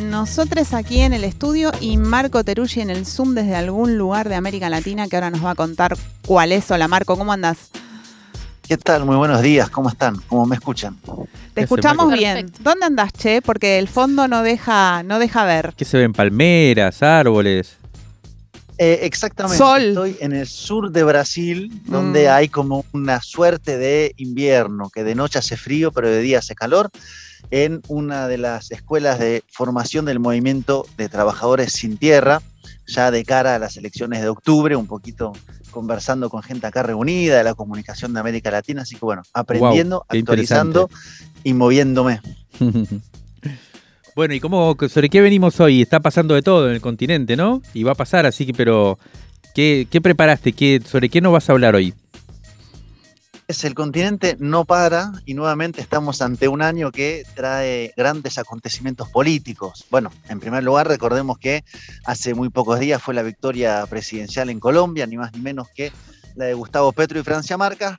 Nosotros aquí en el estudio y Marco Teruggi en el Zoom desde algún lugar de América Latina que ahora nos va a contar cuál es. Hola Marco, ¿cómo andas? ¿Qué tal? Muy buenos días, ¿cómo están? ¿Cómo me escuchan? Te escuchamos bien. ¿Dónde andas, Che? Porque el fondo no deja, no deja ver. ¿Qué se ven? Palmeras, árboles. Eh, exactamente. Sol. Estoy en el sur de Brasil, donde Mm. hay como una suerte de invierno, que de noche hace frío, pero de día hace calor, en una de las escuelas de formación del movimiento de trabajadores sin tierra, ya de cara a las elecciones de octubre, un poquito conversando con gente acá reunida de la comunicación de América Latina, así que bueno, aprendiendo, actualizando y moviéndome. bueno, ¿y cómo, sobre qué venimos hoy? Está pasando de todo en el continente, ¿no? Y va a pasar, así que, pero, ¿qué, qué preparaste? ¿Qué, ¿Sobre qué nos vas a hablar hoy? El continente no para y nuevamente estamos ante un año que trae grandes acontecimientos políticos. Bueno, en primer lugar recordemos que hace muy pocos días fue la victoria presidencial en Colombia, ni más ni menos que la de Gustavo Petro y Francia Márquez,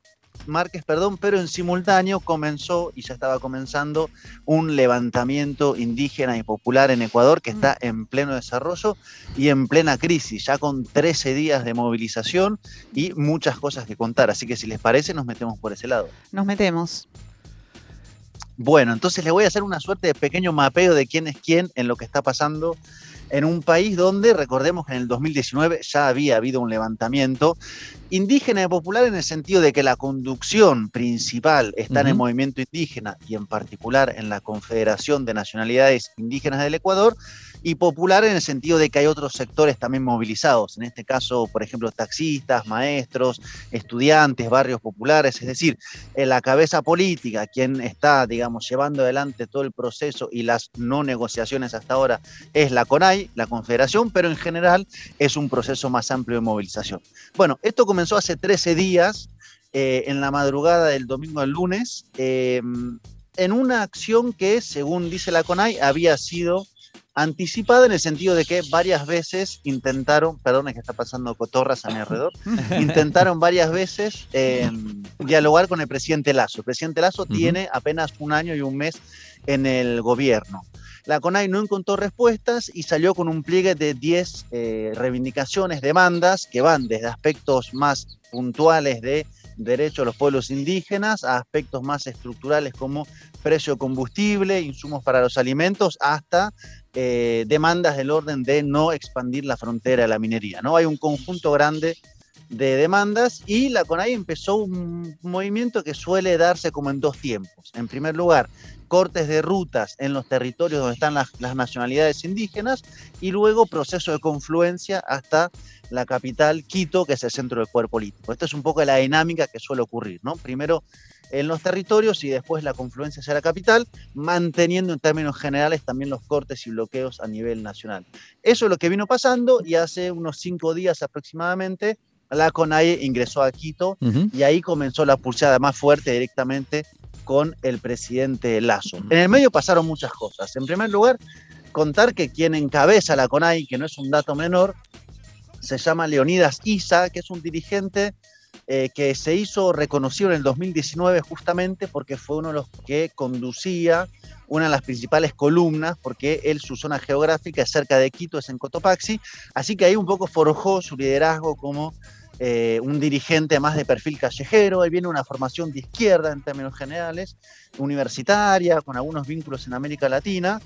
Márquez, perdón, pero en simultáneo comenzó y ya estaba comenzando un levantamiento indígena y popular en Ecuador que está en pleno desarrollo y en plena crisis, ya con 13 días de movilización y muchas cosas que contar. Así que si les parece, nos metemos por ese lado. Nos metemos. Bueno, entonces les voy a hacer una suerte de pequeño mapeo de quién es quién en lo que está pasando en un país donde, recordemos que en el 2019 ya había habido un levantamiento indígena y popular en el sentido de que la conducción principal está en el movimiento indígena y en particular en la Confederación de Nacionalidades Indígenas del Ecuador, y popular en el sentido de que hay otros sectores también movilizados, en este caso, por ejemplo, taxistas, maestros, estudiantes, barrios populares, es decir, en la cabeza política, quien está, digamos, llevando adelante todo el proceso y las no negociaciones hasta ahora es la CONAI, la Confederación, pero en general es un proceso más amplio de movilización. Bueno, esto comenzó hace 13 días, eh, en la madrugada del domingo al lunes, eh, en una acción que, según dice la CONAI, había sido anticipada en el sentido de que varias veces intentaron, perdón, es que está pasando cotorras a mi alrededor, intentaron varias veces eh, dialogar con el presidente Lazo. El presidente Lazo tiene apenas un año y un mes en el gobierno. La CONAI no encontró respuestas y salió con un pliegue de 10 eh, reivindicaciones, demandas, que van desde aspectos más puntuales de derechos de los pueblos indígenas a aspectos más estructurales como precio de combustible, insumos para los alimentos, hasta eh, demandas del orden de no expandir la frontera de la minería. ¿no? Hay un conjunto grande de demandas y la CONAI empezó un movimiento que suele darse como en dos tiempos. En primer lugar, cortes de rutas en los territorios donde están las, nacionalidades indígenas y luego proceso de confluencia hasta la capital Quito, que es el centro del poder político. Esto es un poco la dinámica que suele ocurrir, ¿no? Primero en los territorios y después la confluencia hacia la capital, manteniendo en términos generales también los cortes y bloqueos a nivel nacional. Eso es lo que vino pasando y hace unos cinco días aproximadamente la CONAIE ingresó a Quito y ahí comenzó la pulsada más fuerte directamente con el presidente Lazo. En el medio pasaron muchas cosas. En primer lugar, contar que quien encabeza la CONAI, que no es un dato menor, se llama Leonidas Isa, que es un dirigente eh, que se hizo reconocido en el 2019 justamente porque fue uno de los que conducía una de las principales columnas, porque él, su zona geográfica es cerca de Quito, es en Cotopaxi, así que ahí un poco forjó su liderazgo como eh, un dirigente más de perfil callejero, él viene una formación de izquierda en términos generales, universitaria, con algunos vínculos en América Latina,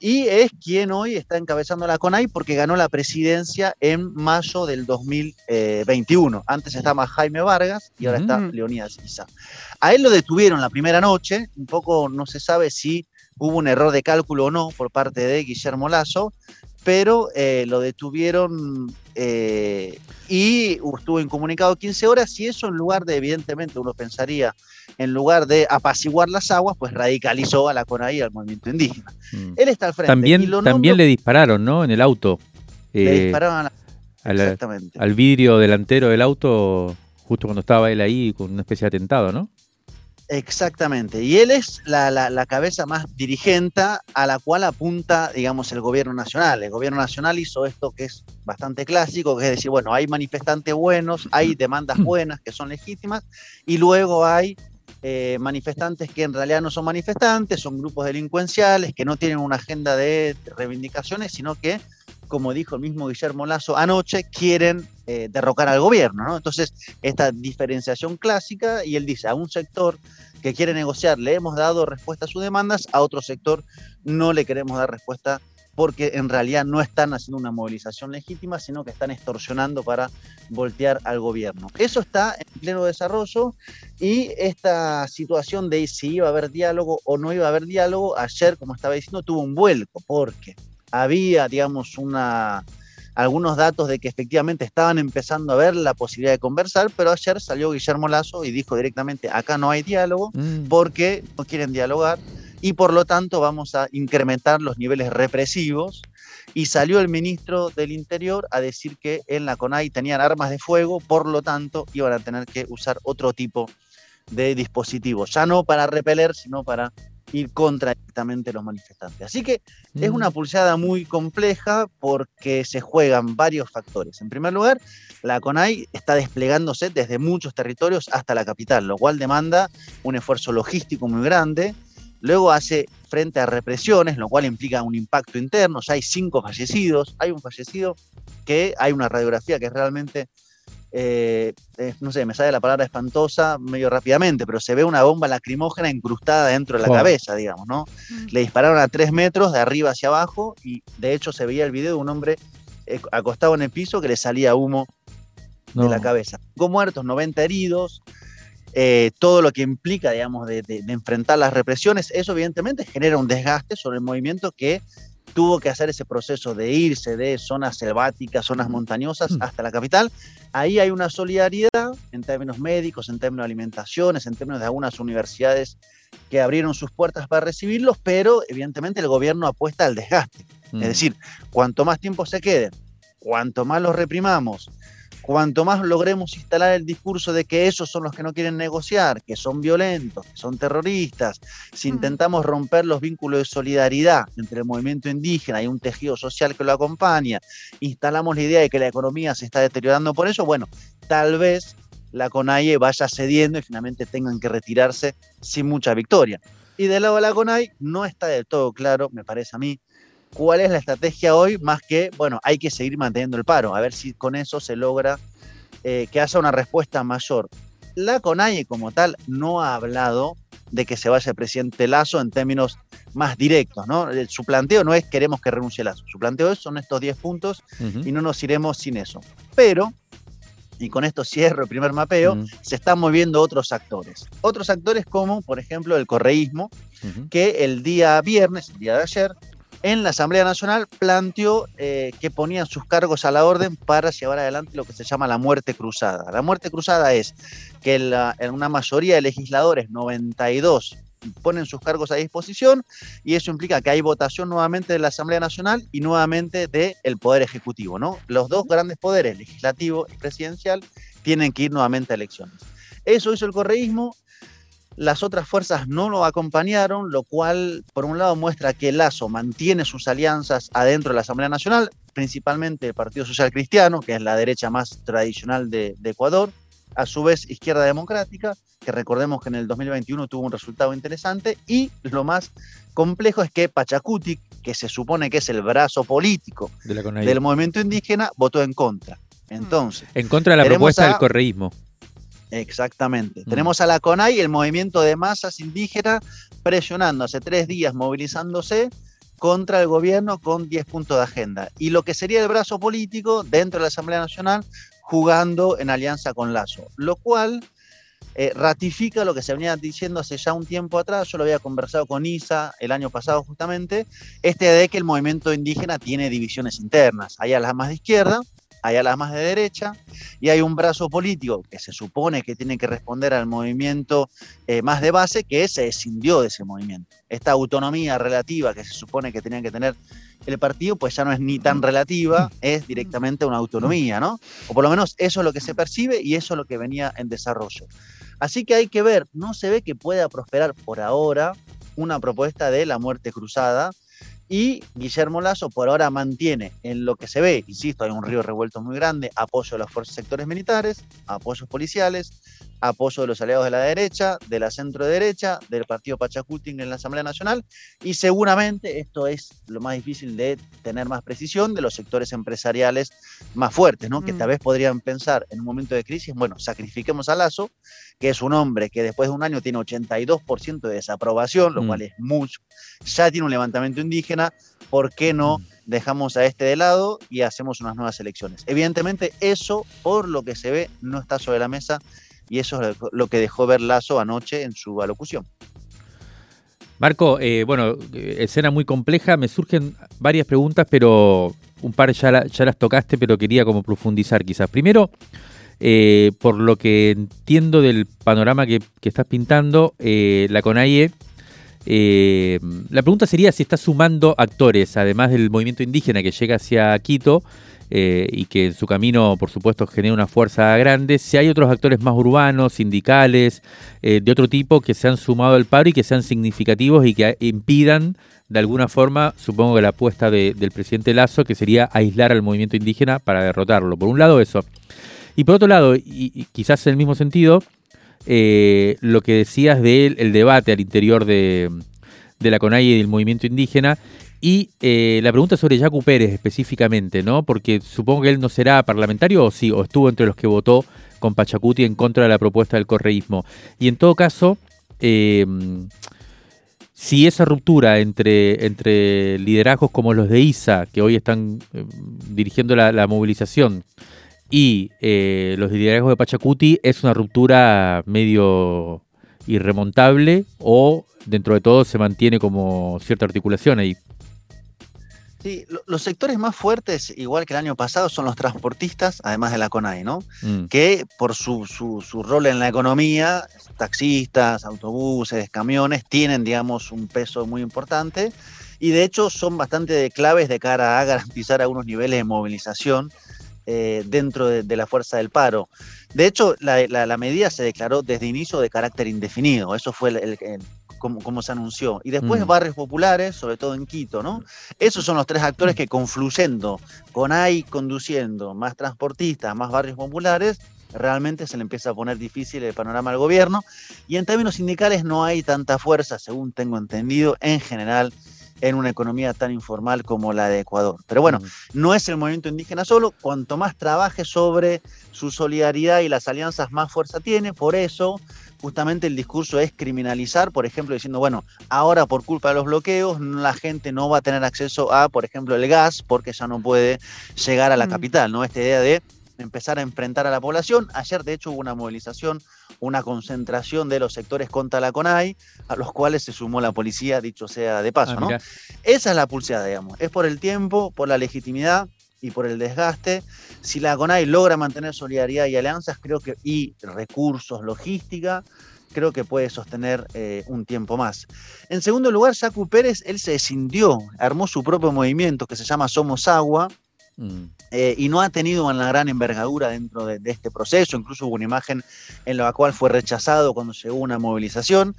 y es quien hoy está encabezando la CONAI porque ganó la presidencia en mayo del 2021. Antes estaba Jaime Vargas y ahora está. Leonidas Isa. A él lo detuvieron la primera noche, un poco no se sabe si hubo un error de cálculo o no por parte de Guillermo Lazo, pero eh, lo detuvieron eh, y estuvo incomunicado 15 horas y eso en lugar de, evidentemente, uno pensaría, en lugar de apaciguar las aguas, pues radicalizó a la CONAI y al movimiento indígena. Mm. Él está al frente. y También, lo también le dispararon, ¿no? En el auto. le Eh, dispararon a la- al, Exactamente. al vidrio delantero del auto justo cuando estaba él ahí con una especie de atentado, ¿no? Exactamente. Y él es la, la- la cabeza más dirigente a la cual apunta, digamos, el gobierno nacional. El gobierno nacional hizo esto que es bastante clásico, que es decir, bueno, hay manifestantes buenos, hay demandas buenas que son legítimas, y luego hay eh, manifestantes que en realidad no son manifestantes, son grupos delincuenciales, que no tienen una agenda de reivindicaciones, sino que, como dijo el mismo Guillermo Lazo anoche, quieren eh, derrocar al gobierno, ¿no? Entonces, esta diferenciación clásica, y él dice, a un sector que quiere negociar le hemos dado respuesta a sus demandas, a otro sector no le queremos dar respuesta porque en realidad no están haciendo una movilización legítima, sino que están extorsionando para voltear al gobierno. Eso está en pleno desarrollo y esta situación de si iba a haber diálogo o no iba a haber diálogo, ayer, como estaba diciendo, tuvo un vuelco, porque había, digamos, una, algunos datos de que efectivamente estaban empezando a ver la posibilidad de conversar, pero ayer salió Guillermo Lazo y dijo directamente, acá no hay diálogo Mm. porque no quieren dialogar y por lo tanto vamos a incrementar los niveles represivos. Y salió el ministro del Interior a decir que en la CONAI tenían armas de fuego, por lo tanto iban a tener que usar otro tipo de dispositivos, ya no para repeler, sino para ir contra directamente los manifestantes. Así que es una pulseada muy compleja porque se juegan varios factores. En primer lugar, la CONAI está desplegándose desde muchos territorios hasta la capital, lo cual demanda un esfuerzo logístico muy grande. Luego hace frente a represiones, lo cual implica un impacto interno. Ya hay cinco fallecidos. Hay un fallecido que hay una radiografía que es realmente, eh, eh, no sé, me sale la palabra espantosa medio rápidamente, pero se ve una bomba lacrimógena incrustada dentro de la cabeza, digamos, ¿no? Le dispararon a tres metros de arriba hacia abajo y de hecho se veía el video de un hombre eh, acostado en el piso que le salía humo No. de la cabeza. Cinco muertos, 90 heridos, eh, todo lo que implica, digamos, de, de- de enfrentar las represiones, eso evidentemente genera un desgaste sobre el movimiento que tuvo que hacer ese proceso de irse de zonas selváticas, zonas montañosas hasta la capital. Ahí hay una solidaridad en términos médicos, en términos de alimentaciones, en términos de algunas universidades que abrieron sus puertas para recibirlos, pero evidentemente el gobierno apuesta al desgaste. Mm. Es decir, cuanto más tiempo se queden, cuanto más los reprimamos, cuanto más logremos instalar el discurso de que esos son los que no quieren negociar, que son violentos, que son terroristas, si intentamos romper los vínculos de solidaridad entre el movimiento indígena y un tejido social que lo acompaña, instalamos la idea de que la economía se está deteriorando por eso, bueno, tal vez la CONAIE vaya cediendo y finalmente tengan que retirarse sin mucha victoria. Y del lado de la CONAI no está del todo claro, me parece a mí, cuál es la estrategia hoy, más que, bueno, hay que seguir manteniendo el paro, a ver si con eso se logra eh, que haya una respuesta mayor. La CONAIE como tal no ha hablado de que se vaya el presidente Lazo en términos más directos, ¿no? El- Su planteo no es queremos que renuncie Lazo, su planteo es, son estos 10 puntos y no nos iremos sin eso. Pero, y con esto cierro el primer mapeo, se están moviendo otros actores. Otros actores como, por ejemplo, el correísmo, que el día viernes, el día de ayer, en la Asamblea Nacional planteó eh, que ponían sus cargos a la orden para llevar adelante lo que se llama la muerte cruzada. La muerte cruzada es que la- en una mayoría de legisladores, 92, ponen sus cargos a disposición y eso implica que hay votación nuevamente de la Asamblea Nacional y nuevamente del Poder Ejecutivo. ¿no? Los dos grandes poderes, legislativo y presidencial, tienen que ir nuevamente a elecciones. Eso hizo el correísmo, las otras fuerzas no lo acompañaron, lo cual, por un lado, muestra que Lazo mantiene sus alianzas adentro de la Asamblea Nacional, principalmente el Partido Social Cristiano, que es la derecha más tradicional de, de Ecuador, a su vez Izquierda Democrática, que recordemos que en el 2021 tuvo un resultado interesante, y lo más complejo es que Pachacuti, que se supone que es el brazo político De del movimiento indígena, votó en contra. Entonces, En contra de la propuesta a- del correísmo. Exactamente. Mm. Tenemos a la CONAI, el movimiento de masas indígenas, presionando hace tres días, movilizándose contra el gobierno con 10 puntos de agenda. Y lo que sería el brazo político dentro de la Asamblea Nacional, jugando en alianza con Lazo. Lo cual eh, ratifica lo que se venía diciendo hace ya un tiempo atrás. Yo lo había conversado con Isa el año pasado justamente, este de que el movimiento indígena tiene divisiones internas. Hay a las más de izquierda, hay alas más de derecha y hay un brazo político que se supone que tiene que responder al movimiento eh, más de base que se escindió de ese movimiento. Esta autonomía relativa que se supone que tenía que tener el partido, pues ya no es ni tan relativa, es directamente una autonomía, ¿no? O por lo menos eso es lo que se percibe y eso es lo que venía en desarrollo. Así que hay que ver, no se ve que pueda prosperar por ahora una propuesta de la muerte cruzada, y Guillermo Lazo por ahora mantiene en lo que se ve, insisto, hay un río revuelto muy grande, apoyo de los fuerzas sectores militares, apoyos policiales, apoyo de los aliados de la derecha, de la centro derecha, del partido Pachacuti en la Asamblea Nacional y seguramente esto es lo más difícil de tener más precisión de los sectores empresariales más fuertes, ¿no? Que tal mm. vez podrían pensar en un momento de crisis, bueno, sacrifiquemos a Lazo, que es un hombre que después de un año tiene 82% de desaprobación, lo mm. cual es mucho, ya tiene un levantamiento indígena, ¿por qué no mm. dejamos a este de lado y hacemos unas nuevas elecciones? Evidentemente eso, por lo que se ve, no está sobre la mesa y eso es lo que dejó ver Lazo anoche en su alocución. Marco, eh, bueno, eh, escena muy compleja, me surgen varias preguntas, pero un par ya, ya las tocaste, pero quería como profundizar quizás. Primero, eh, por lo que entiendo del panorama que, estás pintando, la CONAIE la pregunta sería si está sumando actores, además del movimiento indígena que llega hacia Quito eh, y que en su camino, por supuesto, genera una fuerza grande, si hay otros actores más urbanos, sindicales, eh, de otro tipo que se han sumado al paro y que sean significativos y que impidan, de alguna forma, supongo que la apuesta del presidente Lazo, que sería aislar al movimiento indígena para derrotarlo. Por un lado, eso. Y por otro lado, y quizás en el mismo sentido, eh, lo que decías del el debate al interior de, la CONAI y del movimiento indígena. Y eh, la pregunta sobre Yacu Pérez específicamente, ¿no? Porque supongo que él no será parlamentario o sí, o estuvo entre los que votó con Pachacuti en contra de la propuesta del correísmo. Y en todo caso, em, si esa ruptura entre, entre liderazgos como los de ISA, que hoy están em, dirigiendo la movilización, y eh, los liderazgos de Pachacuti es una ruptura medio irremontable o dentro de todo se mantiene como cierta articulación ahí. Sí, los sectores más fuertes, igual que el año pasado, son los transportistas, además de la CONAI, ¿no? Mm. Que por su, su, su, rol en la economía, taxistas, autobuses, camiones, tienen, digamos, un peso muy importante y de hecho son bastante claves de cara a garantizar algunos niveles de movilización eh, dentro de, la fuerza del paro. De hecho, la, medida se declaró desde inicio de carácter indefinido, eso fue el, como, se anunció. Y después mm. barrios populares, sobre todo en Quito, ¿no? Esos son los tres actores que confluyendo, con ahí conduciendo, más transportistas, más barrios populares, realmente se le empieza a poner difícil el panorama al gobierno. Y en términos sindicales no hay tanta fuerza, según tengo entendido, en general en una economía tan informal como la de Ecuador. Pero bueno, no es el movimiento indígena solo, cuanto más trabaje sobre su solidaridad y las alianzas, más fuerza tiene, por eso justamente el discurso es criminalizar, por ejemplo, diciendo, bueno, ahora por culpa de los bloqueos la gente no va a tener acceso a, por ejemplo, el gas porque ya no puede llegar a la capital, ¿no? Esta idea de empezar a enfrentar a la población. Ayer, de hecho, hubo una movilización, una concentración de los sectores contra la CONAI, a los cuales se sumó la policía, dicho sea de paso, ah, ¿no? Esa es la pulseada, digamos. Es por el tiempo, por la legitimidad y por el desgaste. Si la CONAI logra mantener solidaridad y alianzas, creo que, y recursos, logística, creo que puede sostener eh, un tiempo más. En segundo lugar, Jacu Pérez, él se escindió, armó su propio movimiento que se llama Somos Agua, mm. Eh, y no ha tenido una gran envergadura dentro de, este proceso. Incluso hubo una imagen en la cual fue rechazado cuando llegó una movilización.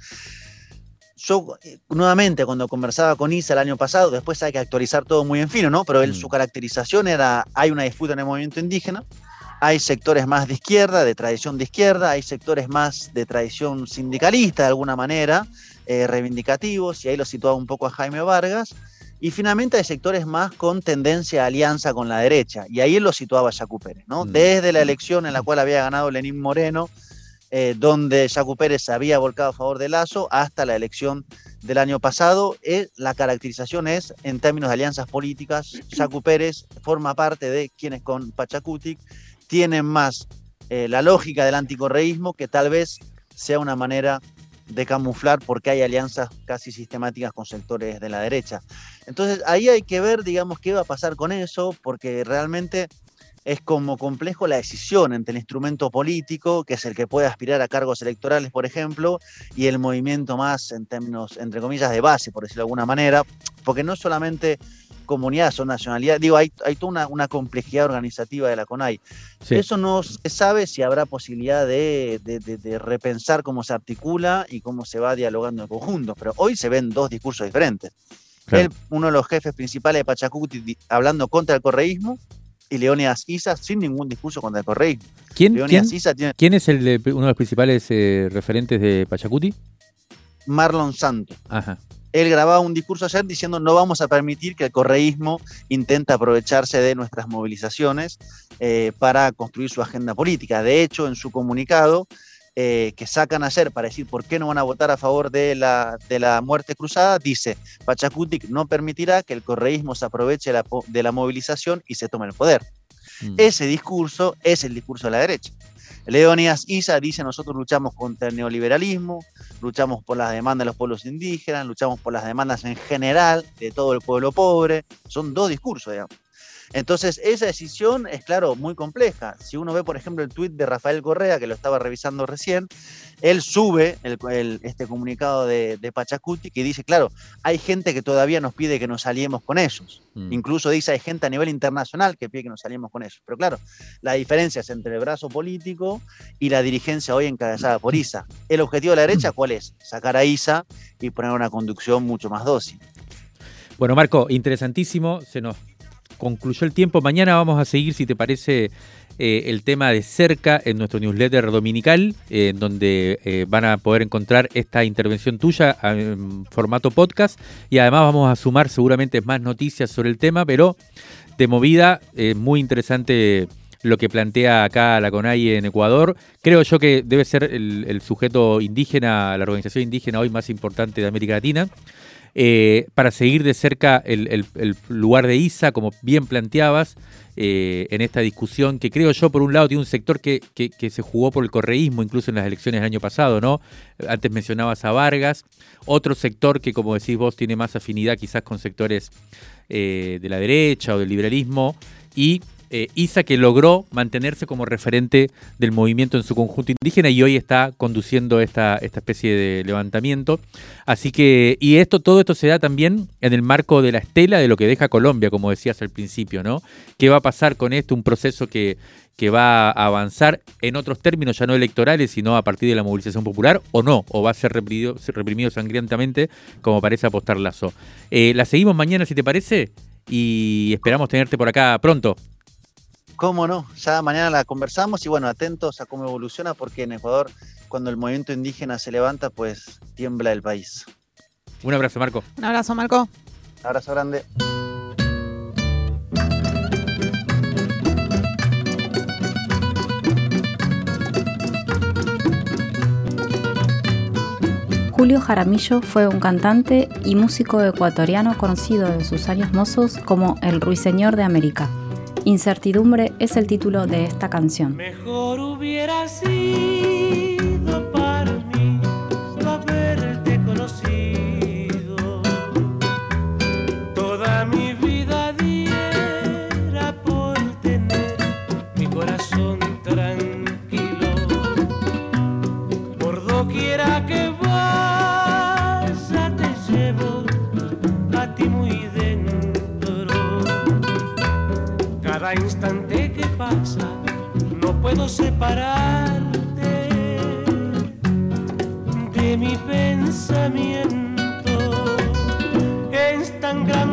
Yo, eh, nuevamente, cuando conversaba con Isa el año pasado, después hay que actualizar todo muy en fino, ¿no? Pero él, mm. su caracterización era, hay una disputa en el movimiento indígena, hay sectores más de izquierda, de tradición de izquierda, hay sectores más de tradición sindicalista de alguna manera, eh, reivindicativos, y ahí lo situaba un poco a Jaime Vargas, y finalmente hay sectores más con tendencia a alianza con la derecha. Y ahí él lo situaba Yacu Pérez, ¿no? Mm. Desde la elección en la cual había ganado Lenín Moreno, eh, donde Yacu Pérez se había volcado a favor de Lazo, hasta la elección del año pasado, eh, la caracterización es, en términos de alianzas políticas, Yacu Pérez forma parte de quienes con Pachacutic tienen más eh, la lógica del anticorreísmo, que tal vez sea una manera de camuflar porque hay alianzas casi sistemáticas con sectores de la derecha. Entonces ahí hay que ver, digamos, qué va a pasar con eso, porque realmente es como complejo la decisión entre el instrumento político, que es el que puede aspirar a cargos electorales, por ejemplo, y el movimiento más en términos, entre comillas, de base, por decirlo de alguna manera, porque no solamente comunidades o nacionalidad, digo, hay, hay toda una, complejidad organizativa de la CONAI. Eso no se sabe si habrá posibilidad de, repensar cómo se articula y cómo se va dialogando en conjunto, pero hoy se ven dos discursos diferentes. uno de los jefes principales de Pachacuti hablando contra el correísmo y Leónidas Isa sin ningún discurso contra el correísmo. ¿Quién, ¿quién, es el uno de los principales eh, referentes de Pachacuti? Marlon Santo. Él grababa un discurso ayer diciendo no vamos a permitir que el correísmo intente aprovecharse de nuestras movilizaciones eh, para construir su agenda política. De hecho, en su comunicado eh, que sacan ayer para decir por qué no van a votar a favor de la, de la muerte cruzada, dice, Pachacutic no permitirá que el correísmo se aproveche de la movilización y se tome el poder. Mm. Ese discurso es el discurso de la derecha. Leonidas Isa dice, nosotros luchamos contra el neoliberalismo, luchamos por las demandas de los pueblos indígenas, luchamos por las demandas en general de todo el pueblo pobre. Son dos discursos, digamos. Entonces, esa decisión es, claro, muy compleja. Si uno ve, por ejemplo, el tuit de Rafael Correa, que lo estaba revisando recién, él sube este comunicado de, Pachacuti que dice, claro, hay gente que todavía nos pide que nos aliemos con ellos. Mm. Incluso dice, hay gente a nivel internacional que pide que nos aliemos con ellos. Pero claro, la diferencia es entre el brazo político y la dirigencia hoy encabezada por ISA. ¿El objetivo de la derecha cuál es? Sacar a ISA y poner una conducción mucho más dócil. Bueno, Marco, interesantísimo. Se nos concluyó el tiempo. Mañana vamos a seguir, si te parece, eh, el tema de cerca en nuestro newsletter dominical, eh, en donde eh, van a poder encontrar esta intervención tuya en formato podcast. Y además vamos a sumar seguramente más noticias sobre el tema, pero de movida, muy interesante lo que plantea acá la CONAI en Ecuador. Creo yo que debe ser el, el sujeto indígena, la organización indígena hoy más importante de América Latina. Eh, para seguir de cerca el, lugar de ISA, como bien planteabas, eh, en esta discusión, que creo yo, por un lado, tiene un sector que, se jugó por el correísmo, incluso en las elecciones del año pasado, ¿no? Antes mencionabas a Vargas, otro sector que, como decís vos, tiene más afinidad quizás con sectores eh, de la derecha o del liberalismo, y eh, Isa que logró mantenerse como referente del movimiento en su conjunto indígena y hoy está conduciendo esta, esta especie de levantamiento. Así que, y esto, todo esto se da también en el marco de la estela de lo que deja Colombia, como decías al principio, ¿no? ¿Qué va a pasar con esto? Un proceso que, que va a avanzar en otros términos, ya no electorales, sino a partir de la movilización popular, o no, o va a ser reprimido, sangrientamente, como parece apostar Lazo. Eh, la seguimos mañana, si te parece, y esperamos tenerte por acá pronto. ¿Cómo no? Ya mañana la conversamos y bueno, atentos a cómo evoluciona porque en Ecuador cuando el movimiento indígena se levanta pues tiembla el país. Un abrazo Marco. Un abrazo Marco. Un abrazo grande. Julio Jaramillo fue un cantante y músico ecuatoriano conocido en sus años mozos como el Ruiseñor de América. Incertidumbre es el título de esta canción. Mejor hubiera sido instante que pasa no puedo separarte de mi pensamiento. Es tan grande